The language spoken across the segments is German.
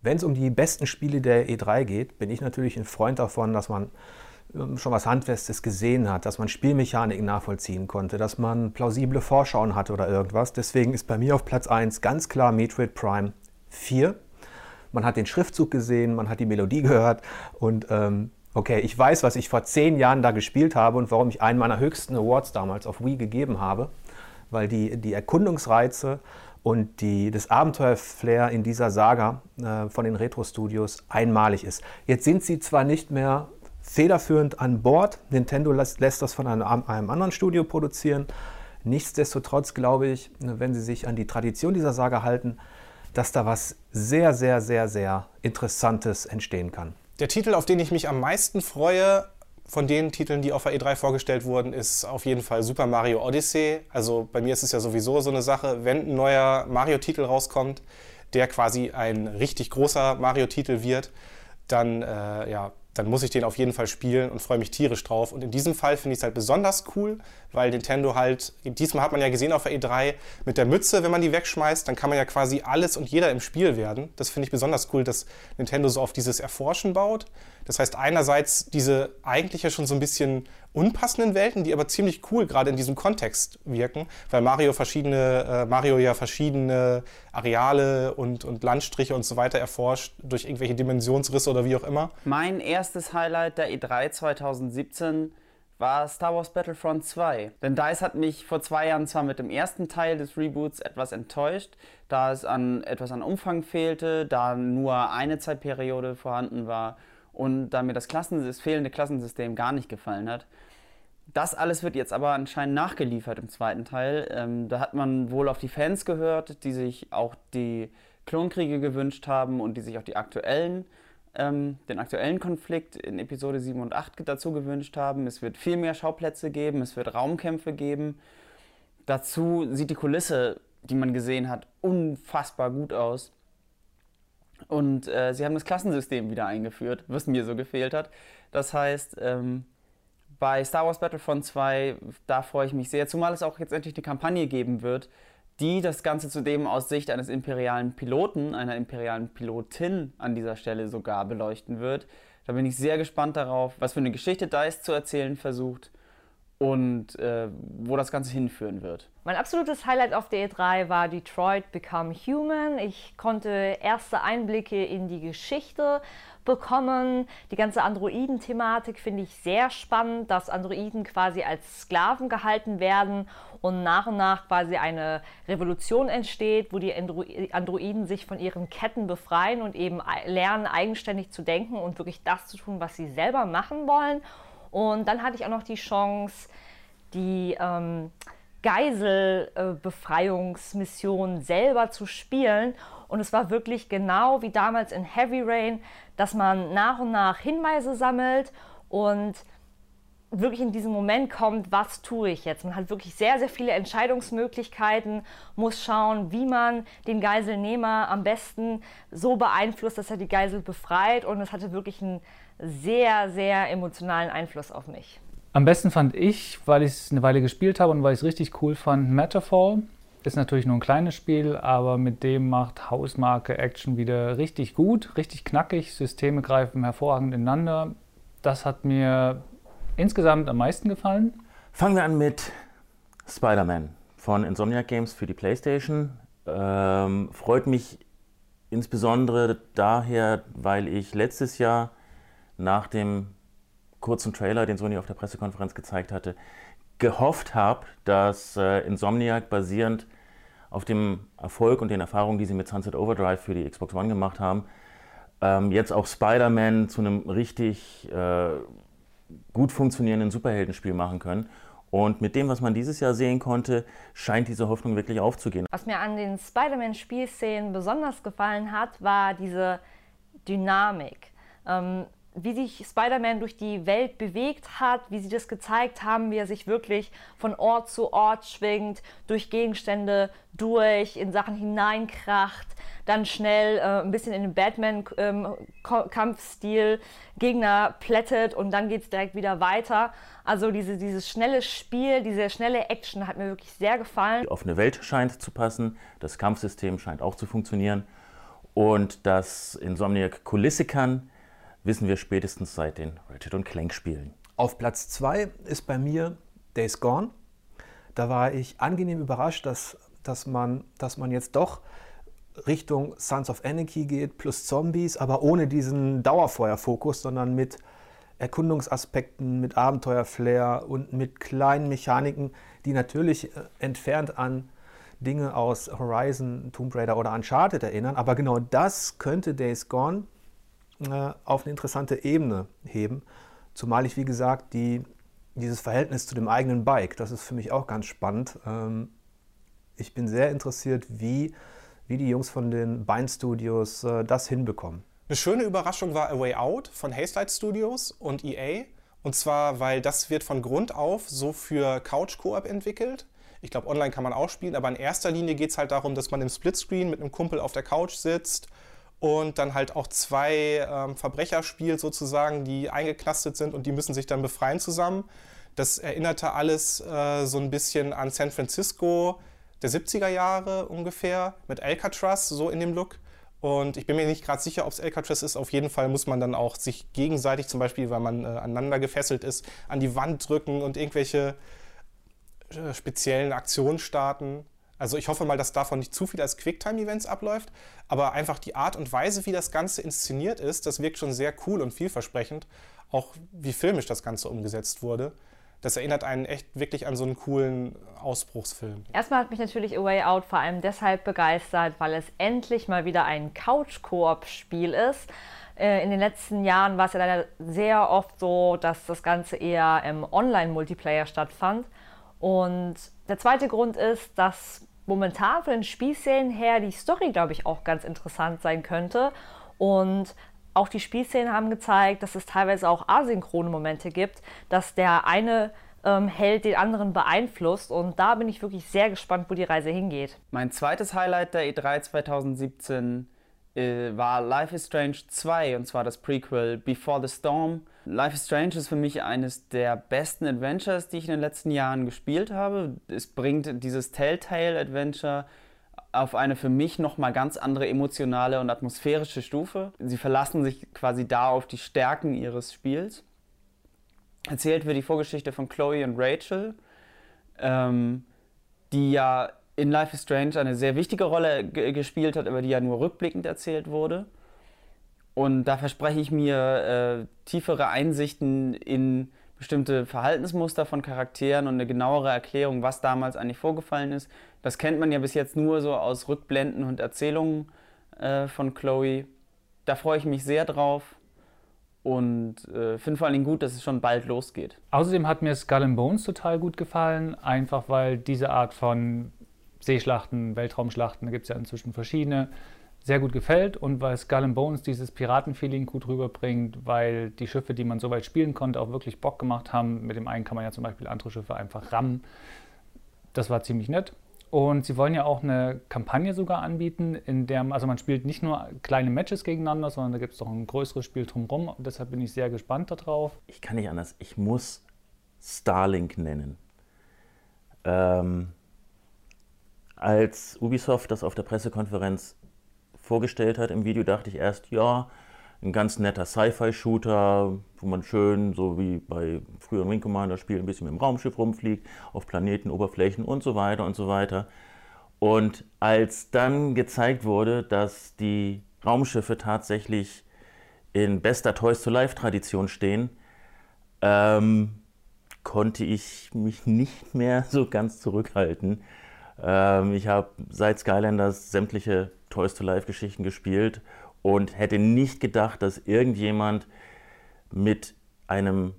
Wenn es um die besten Spiele der E3 geht, bin ich natürlich ein Freund davon, dass man ähm, schon was Handfestes gesehen hat, dass man Spielmechaniken nachvollziehen konnte, dass man plausible Vorschauen hatte oder irgendwas. Deswegen ist bei mir auf Platz 1 ganz klar Metroid Prime 4. Man hat den Schriftzug gesehen, man hat die Melodie gehört und ähm, okay, ich weiß, was ich vor zehn Jahren da gespielt habe und warum ich einen meiner höchsten Awards damals auf Wii gegeben habe, weil die, die Erkundungsreize und die, das Abenteuerflair in dieser Saga äh, von den Retro-Studios einmalig ist. Jetzt sind sie zwar nicht mehr federführend an Bord, Nintendo lässt, lässt das von einem, einem anderen Studio produzieren, nichtsdestotrotz glaube ich, wenn sie sich an die Tradition dieser Saga halten, dass da was sehr, sehr, sehr, sehr Interessantes entstehen kann. Der Titel, auf den ich mich am meisten freue, von den Titeln, die auf der E3 vorgestellt wurden, ist auf jeden Fall Super Mario Odyssey. Also bei mir ist es ja sowieso so eine Sache, wenn ein neuer Mario-Titel rauskommt, der quasi ein richtig großer Mario-Titel wird, dann äh, ja, dann muss ich den auf jeden Fall spielen und freue mich tierisch drauf. Und in diesem Fall finde ich es halt besonders cool, weil Nintendo halt, diesmal hat man ja gesehen auf der E3, mit der Mütze, wenn man die wegschmeißt, dann kann man ja quasi alles und jeder im Spiel werden. Das finde ich besonders cool, dass Nintendo so auf dieses Erforschen baut. Das heißt, einerseits diese eigentlich ja schon so ein bisschen unpassenden Welten, die aber ziemlich cool gerade in diesem Kontext wirken, weil Mario verschiedene, äh, Mario ja verschiedene Areale und, und Landstriche und so weiter erforscht durch irgendwelche Dimensionsrisse oder wie auch immer. Mein erstes Highlight der E3 2017 war Star Wars Battlefront 2. Denn DICE hat mich vor zwei Jahren zwar mit dem ersten Teil des Reboots etwas enttäuscht, da es an etwas an Umfang fehlte, da nur eine Zeitperiode vorhanden war und da mir das, Klassen das fehlende Klassensystem gar nicht gefallen hat. Das alles wird jetzt aber anscheinend nachgeliefert im zweiten Teil. Ähm, da hat man wohl auf die Fans gehört, die sich auch die Klonkriege gewünscht haben und die sich auch die aktuellen, ähm, den aktuellen Konflikt in Episode 7 und 8 dazu gewünscht haben. Es wird viel mehr Schauplätze geben, es wird Raumkämpfe geben. Dazu sieht die Kulisse, die man gesehen hat, unfassbar gut aus. Und äh, sie haben das Klassensystem wieder eingeführt, was mir so gefehlt hat. Das heißt, ähm, bei Star Wars Battlefront 2, da freue ich mich sehr, zumal es auch jetzt endlich eine Kampagne geben wird, die das Ganze zudem aus Sicht eines imperialen Piloten, einer imperialen Pilotin an dieser Stelle sogar beleuchten wird. Da bin ich sehr gespannt darauf, was für eine Geschichte DICE zu erzählen versucht und äh, wo das Ganze hinführen wird. Mein absolutes Highlight auf der E3 war Detroit Become Human. Ich konnte erste Einblicke in die Geschichte bekommen. Die ganze Androiden-Thematik finde ich sehr spannend, dass Androiden quasi als Sklaven gehalten werden und nach und nach quasi eine Revolution entsteht, wo die Androiden sich von ihren Ketten befreien und eben lernen, eigenständig zu denken und wirklich das zu tun, was sie selber machen wollen. Und dann hatte ich auch noch die Chance, die ähm, Geiselbefreiungsmission selber zu spielen. Und es war wirklich genau wie damals in Heavy Rain, dass man nach und nach Hinweise sammelt und wirklich in diesen Moment kommt, was tue ich jetzt? Man hat wirklich sehr, sehr viele Entscheidungsmöglichkeiten, muss schauen, wie man den Geiselnehmer am besten so beeinflusst, dass er die Geisel befreit. Und es hatte wirklich einen sehr, sehr emotionalen Einfluss auf mich. Am besten fand ich, weil ich es eine Weile gespielt habe und weil ich es richtig cool fand, Matterfall. Ist natürlich nur ein kleines Spiel, aber mit dem macht Hausmarke Action wieder richtig gut, richtig knackig. Systeme greifen hervorragend ineinander. Das hat mir insgesamt am meisten gefallen. Fangen wir an mit Spider-Man von Insomniac Games für die PlayStation. Ähm, freut mich insbesondere daher, weil ich letztes Jahr nach dem kurzen Trailer, den Sony auf der Pressekonferenz gezeigt hatte, gehofft habe, dass äh, Insomniac basierend auf dem Erfolg und den Erfahrungen, die sie mit Sunset Overdrive für die Xbox One gemacht haben, ähm, jetzt auch Spider-Man zu einem richtig äh, gut funktionierenden Superheldenspiel machen können. Und mit dem, was man dieses Jahr sehen konnte, scheint diese Hoffnung wirklich aufzugehen. Was mir an den Spider-Man-Spielszenen besonders gefallen hat, war diese Dynamik. Ähm, wie sich Spider-Man durch die Welt bewegt hat, wie sie das gezeigt haben, wie er sich wirklich von Ort zu Ort schwingt, durch Gegenstände durch, in Sachen hineinkracht, dann schnell äh, ein bisschen in den Batman-Kampfstil ähm, Gegner plättet und dann geht es direkt wieder weiter. Also diese, dieses schnelle Spiel, diese schnelle Action hat mir wirklich sehr gefallen. Die offene Welt scheint zu passen, das Kampfsystem scheint auch zu funktionieren. Und dass Insomniac Kulisse kann, wissen wir spätestens seit den Ratchet Clank Spielen. Auf Platz 2 ist bei mir Days Gone. Da war ich angenehm überrascht, dass, dass, man, dass man jetzt doch Richtung Sons of Anarchy geht, plus Zombies, aber ohne diesen Dauerfeuerfokus, sondern mit Erkundungsaspekten, mit Abenteuerflair und mit kleinen Mechaniken, die natürlich äh, entfernt an Dinge aus Horizon, Tomb Raider oder Uncharted erinnern. Aber genau das könnte Days Gone auf eine interessante Ebene heben. Zumal ich, wie gesagt, die, dieses Verhältnis zu dem eigenen Bike, das ist für mich auch ganz spannend. Ähm, ich bin sehr interessiert, wie, wie die Jungs von den Bind Studios äh, das hinbekommen. Eine schöne Überraschung war A Way Out von Hazelight Studios und EA. Und zwar, weil das wird von Grund auf so für Couch-Koop entwickelt. Ich glaube, online kann man auch spielen, aber in erster Linie geht es halt darum, dass man im Splitscreen mit einem Kumpel auf der Couch sitzt und dann halt auch zwei ähm, Verbrecher spielt sozusagen, die eingeknastet sind und die müssen sich dann befreien zusammen. Das erinnerte alles äh, so ein bisschen an San Francisco der 70er Jahre ungefähr mit Alcatraz, so in dem Look. Und ich bin mir nicht gerade sicher, ob es Alcatraz ist. Auf jeden Fall muss man dann auch sich gegenseitig, zum Beispiel, weil man äh, aneinander gefesselt ist, an die Wand drücken und irgendwelche äh, speziellen Aktionen starten. Also ich hoffe mal, dass davon nicht zu viel als Quicktime-Events abläuft, aber einfach die Art und Weise, wie das Ganze inszeniert ist, das wirkt schon sehr cool und vielversprechend. Auch wie filmisch das Ganze umgesetzt wurde das erinnert einen echt wirklich an so einen coolen Ausbruchsfilm. Erstmal hat mich natürlich A Way Out vor allem deshalb begeistert, weil es endlich mal wieder ein Couch-Koop-Spiel ist. Äh, in den letzten Jahren war es ja leider sehr oft so, dass das Ganze eher im Online-Multiplayer stattfand. Und der zweite Grund ist, dass momentan von den Spielszenen her die Story, glaube ich, auch ganz interessant sein könnte. Und auch die Spielszenen haben gezeigt, dass es teilweise auch asynchrone Momente gibt, dass der eine ähm, Held den anderen beeinflusst. Und da bin ich wirklich sehr gespannt, wo die Reise hingeht. Mein zweites Highlight der E3 2017 äh, war Life is Strange 2, und zwar das Prequel Before the Storm. Life is Strange ist für mich eines der besten Adventures, die ich in den letzten Jahren gespielt habe. Es bringt dieses Telltale-Adventure auf eine für mich nochmal ganz andere emotionale und atmosphärische Stufe. Sie verlassen sich quasi da auf die Stärken ihres Spiels. Erzählt wird die Vorgeschichte von Chloe und Rachel, ähm, die ja in Life is Strange eine sehr wichtige Rolle gespielt hat, aber die ja nur rückblickend erzählt wurde. Und da verspreche ich mir äh, tiefere Einsichten in bestimmte Verhaltensmuster von Charakteren und eine genauere Erklärung, was damals eigentlich vorgefallen ist. Das kennt man ja bis jetzt nur so aus Rückblenden und Erzählungen äh, von Chloe. Da freue ich mich sehr drauf und äh, finde vor allen Dingen gut, dass es schon bald losgeht. Außerdem hat mir Skull and Bones total gut gefallen, einfach weil diese Art von Seeschlachten, Weltraumschlachten, da gibt es ja inzwischen verschiedene, sehr gut gefällt und weil Skull and Bones dieses Piratenfeeling gut rüberbringt, weil die Schiffe, die man soweit spielen konnte, auch wirklich Bock gemacht haben. Mit dem einen kann man ja zum Beispiel andere Schiffe einfach rammen. Das war ziemlich nett. Und sie wollen ja auch eine Kampagne sogar anbieten, in der also man spielt nicht nur kleine Matches gegeneinander, sondern da gibt es doch ein größeres Spiel drumherum. Deshalb bin ich sehr gespannt darauf. Ich kann nicht anders. Ich muss Starlink nennen. Ähm, als Ubisoft das auf der Pressekonferenz vorgestellt hat im Video, dachte ich erst, ja, ein ganz netter Sci-Fi-Shooter, wo man schön, so wie bei früheren Wing Commander-Spielen, ein bisschen mit dem Raumschiff rumfliegt, auf Planeten, Oberflächen und so weiter und so weiter. Und als dann gezeigt wurde, dass die Raumschiffe tatsächlich in bester Toys to Life-Tradition stehen, ähm, konnte ich mich nicht mehr so ganz zurückhalten. Ähm, ich habe seit Skylanders sämtliche Toys to Life Geschichten gespielt und hätte nicht gedacht, dass irgendjemand mit einem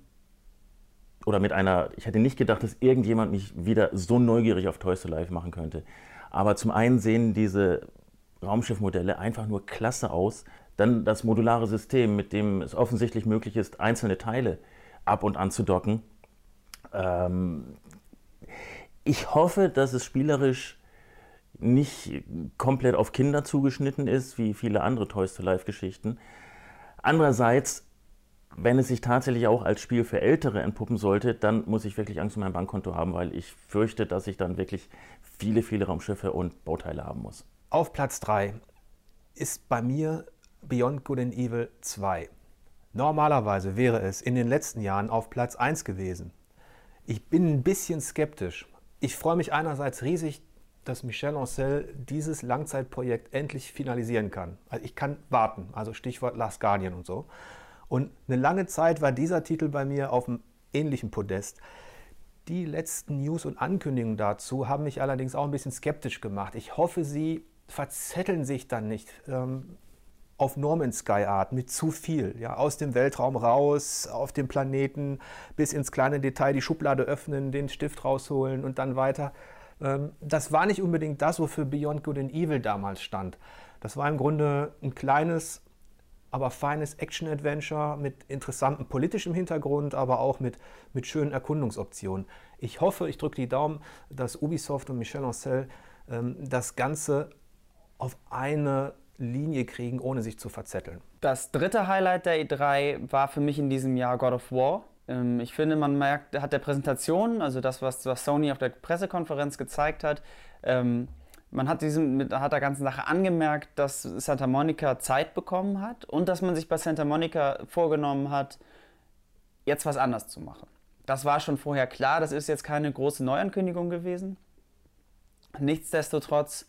oder mit einer, ich hätte nicht gedacht, dass irgendjemand mich wieder so neugierig auf Toys to Life machen könnte. Aber zum einen sehen diese Raumschiffmodelle einfach nur klasse aus. Dann das modulare System, mit dem es offensichtlich möglich ist, einzelne Teile ab und an zu docken. Ähm, ich hoffe, dass es spielerisch nicht komplett auf Kinder zugeschnitten ist, wie viele andere Toys to Life Geschichten. Andererseits, wenn es sich tatsächlich auch als Spiel für Ältere entpuppen sollte, dann muss ich wirklich Angst um mein Bankkonto haben, weil ich fürchte, dass ich dann wirklich viele, viele Raumschiffe und Bauteile haben muss. Auf Platz 3 ist bei mir Beyond Good and Evil 2. Normalerweise wäre es in den letzten Jahren auf Platz 1 gewesen. Ich bin ein bisschen skeptisch. Ich freue mich einerseits riesig, dass Michel Ancel dieses Langzeitprojekt endlich finalisieren kann. Also ich kann warten, also Stichwort Last Guardian und so. Und eine lange Zeit war dieser Titel bei mir auf einem ähnlichen Podest. Die letzten News und Ankündigungen dazu haben mich allerdings auch ein bisschen skeptisch gemacht. Ich hoffe, sie verzetteln sich dann nicht ähm, auf Norman Sky Art mit zu viel. Ja, aus dem Weltraum raus, auf dem Planeten, bis ins kleine Detail die Schublade öffnen, den Stift rausholen und dann weiter. Ähm, das war nicht unbedingt das, wofür Beyond Good and Evil damals stand. Das war im Grunde ein kleines, aber feines Action-Adventure mit interessantem politischem Hintergrund, aber auch mit, mit schönen Erkundungsoptionen. Ich hoffe, ich drücke die Daumen, dass Ubisoft und Michel Ancel ähm, das Ganze auf eine Linie kriegen, ohne sich zu verzetteln. Das dritte Highlight der E3 war für mich in diesem Jahr God of War. Ähm, ich finde, man merkt, hat der Präsentation, also das, was, was Sony auf der Pressekonferenz gezeigt hat, ähm, man hat, diesem, mit, hat der ganzen Sache angemerkt, dass Santa Monica Zeit bekommen hat und dass man sich bei Santa Monica vorgenommen hat, jetzt was anders zu machen. Das war schon vorher klar, das ist jetzt keine große Neuankündigung gewesen. Nichtsdestotrotz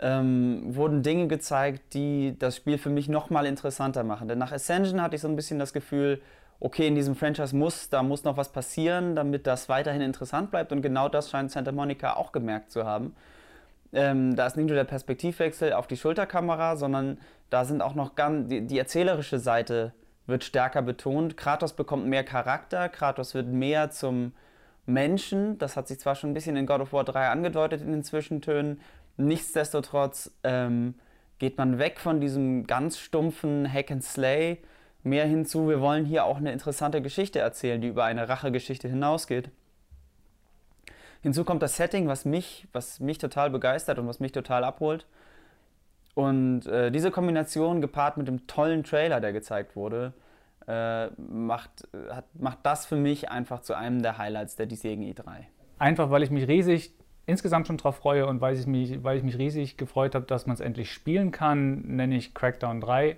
ähm, wurden Dinge gezeigt, die das Spiel für mich nochmal interessanter machen. Denn nach Ascension hatte ich so ein bisschen das Gefühl, okay, in diesem Franchise muss, da muss noch was passieren, damit das weiterhin interessant bleibt. Und genau das scheint Santa Monica auch gemerkt zu haben. Ähm, da ist nicht nur der Perspektivwechsel auf die Schulterkamera, sondern da sind auch noch ganz, die, die erzählerische Seite wird stärker betont. Kratos bekommt mehr Charakter, Kratos wird mehr zum Menschen. Das hat sich zwar schon ein bisschen in God of War 3 angedeutet in den Zwischentönen. Nichtsdestotrotz ähm, geht man weg von diesem ganz stumpfen Hack and Slay mehr hinzu, wir wollen hier auch eine interessante Geschichte erzählen, die über eine Rachegeschichte hinausgeht. Hinzu kommt das Setting, was mich, was mich total begeistert und was mich total abholt. Und äh, diese Kombination gepaart mit dem tollen Trailer, der gezeigt wurde, äh, macht, hat, macht das für mich einfach zu einem der Highlights der diesjährigen E3. Einfach weil ich mich riesig insgesamt schon darauf freue und weil ich mich, weil ich mich riesig gefreut habe, dass man es endlich spielen kann, nenne ich Crackdown 3.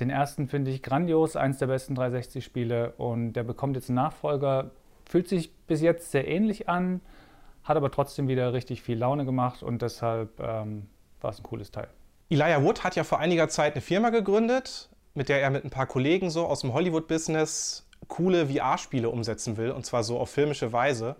Den ersten finde ich grandios, eins der besten 360-Spiele und der bekommt jetzt einen Nachfolger. Fühlt sich bis jetzt sehr ähnlich an, hat aber trotzdem wieder richtig viel Laune gemacht und deshalb ähm, war es ein cooles Teil. Elijah Wood hat ja vor einiger Zeit eine Firma gegründet, mit der er mit ein paar Kollegen so aus dem Hollywood-Business coole VR-Spiele umsetzen will und zwar so auf filmische Weise.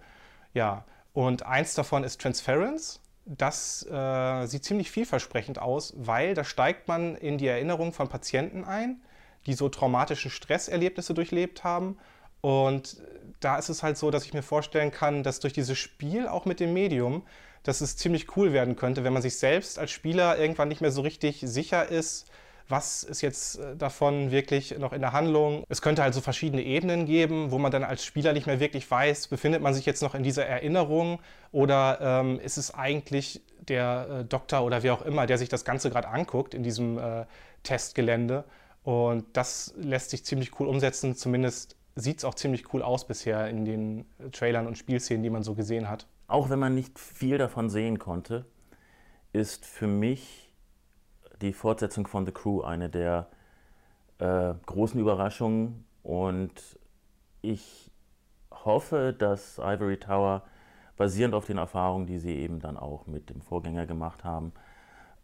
Ja, und eins davon ist Transference. Das äh, sieht ziemlich vielversprechend aus, weil da steigt man in die Erinnerung von Patienten ein, die so traumatische Stresserlebnisse durchlebt haben. Und da ist es halt so, dass ich mir vorstellen kann, dass durch dieses Spiel, auch mit dem Medium, dass es ziemlich cool werden könnte, wenn man sich selbst als Spieler irgendwann nicht mehr so richtig sicher ist, was ist jetzt äh, davon wirklich noch in der Handlung. Es könnte halt so verschiedene Ebenen geben, wo man dann als Spieler nicht mehr wirklich weiß, befindet man sich jetzt noch in dieser Erinnerung oder ähm, ist es eigentlich der äh, Doktor oder wer auch immer, der sich das Ganze gerade anguckt in diesem äh, Testgelände. Und das lässt sich ziemlich cool umsetzen, zumindest sieht es auch ziemlich cool aus bisher in den Trailern und Spielszenen, die man so gesehen hat. Auch wenn man nicht viel davon sehen konnte, ist für mich die Fortsetzung von The Crew eine der äh, großen Überraschungen und ich hoffe, dass Ivory Tower basierend auf den Erfahrungen, die sie eben dann auch mit dem Vorgänger gemacht haben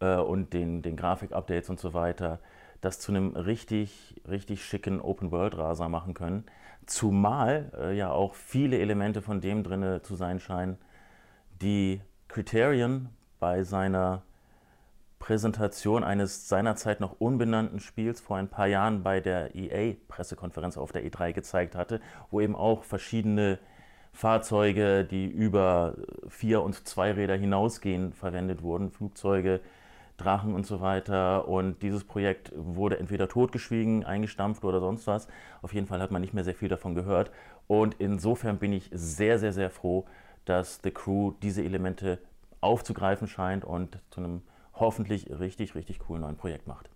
äh, und den, den Grafik-Updates und so weiter, das zu einem richtig, richtig schicken Open-World-Raser machen können. Zumal äh, ja auch viele Elemente von dem drin zu sein scheinen, die Criterion bei seiner Präsentation eines seinerzeit noch unbenannten Spiels vor ein paar Jahren bei der EA-Pressekonferenz auf der E3 gezeigt hatte, wo eben auch verschiedene Fahrzeuge, die über vier und zwei Räder hinausgehen, verwendet wurden, Flugzeuge, Drachen und so weiter. Und dieses Projekt wurde entweder totgeschwiegen, eingestampft oder sonst was. Auf jeden Fall hat man nicht mehr sehr viel davon gehört. Und insofern bin ich sehr, sehr, sehr froh, dass The Crew diese Elemente aufzugreifen scheint und zu einem hoffentlich richtig, richtig coolen neuen Projekt macht.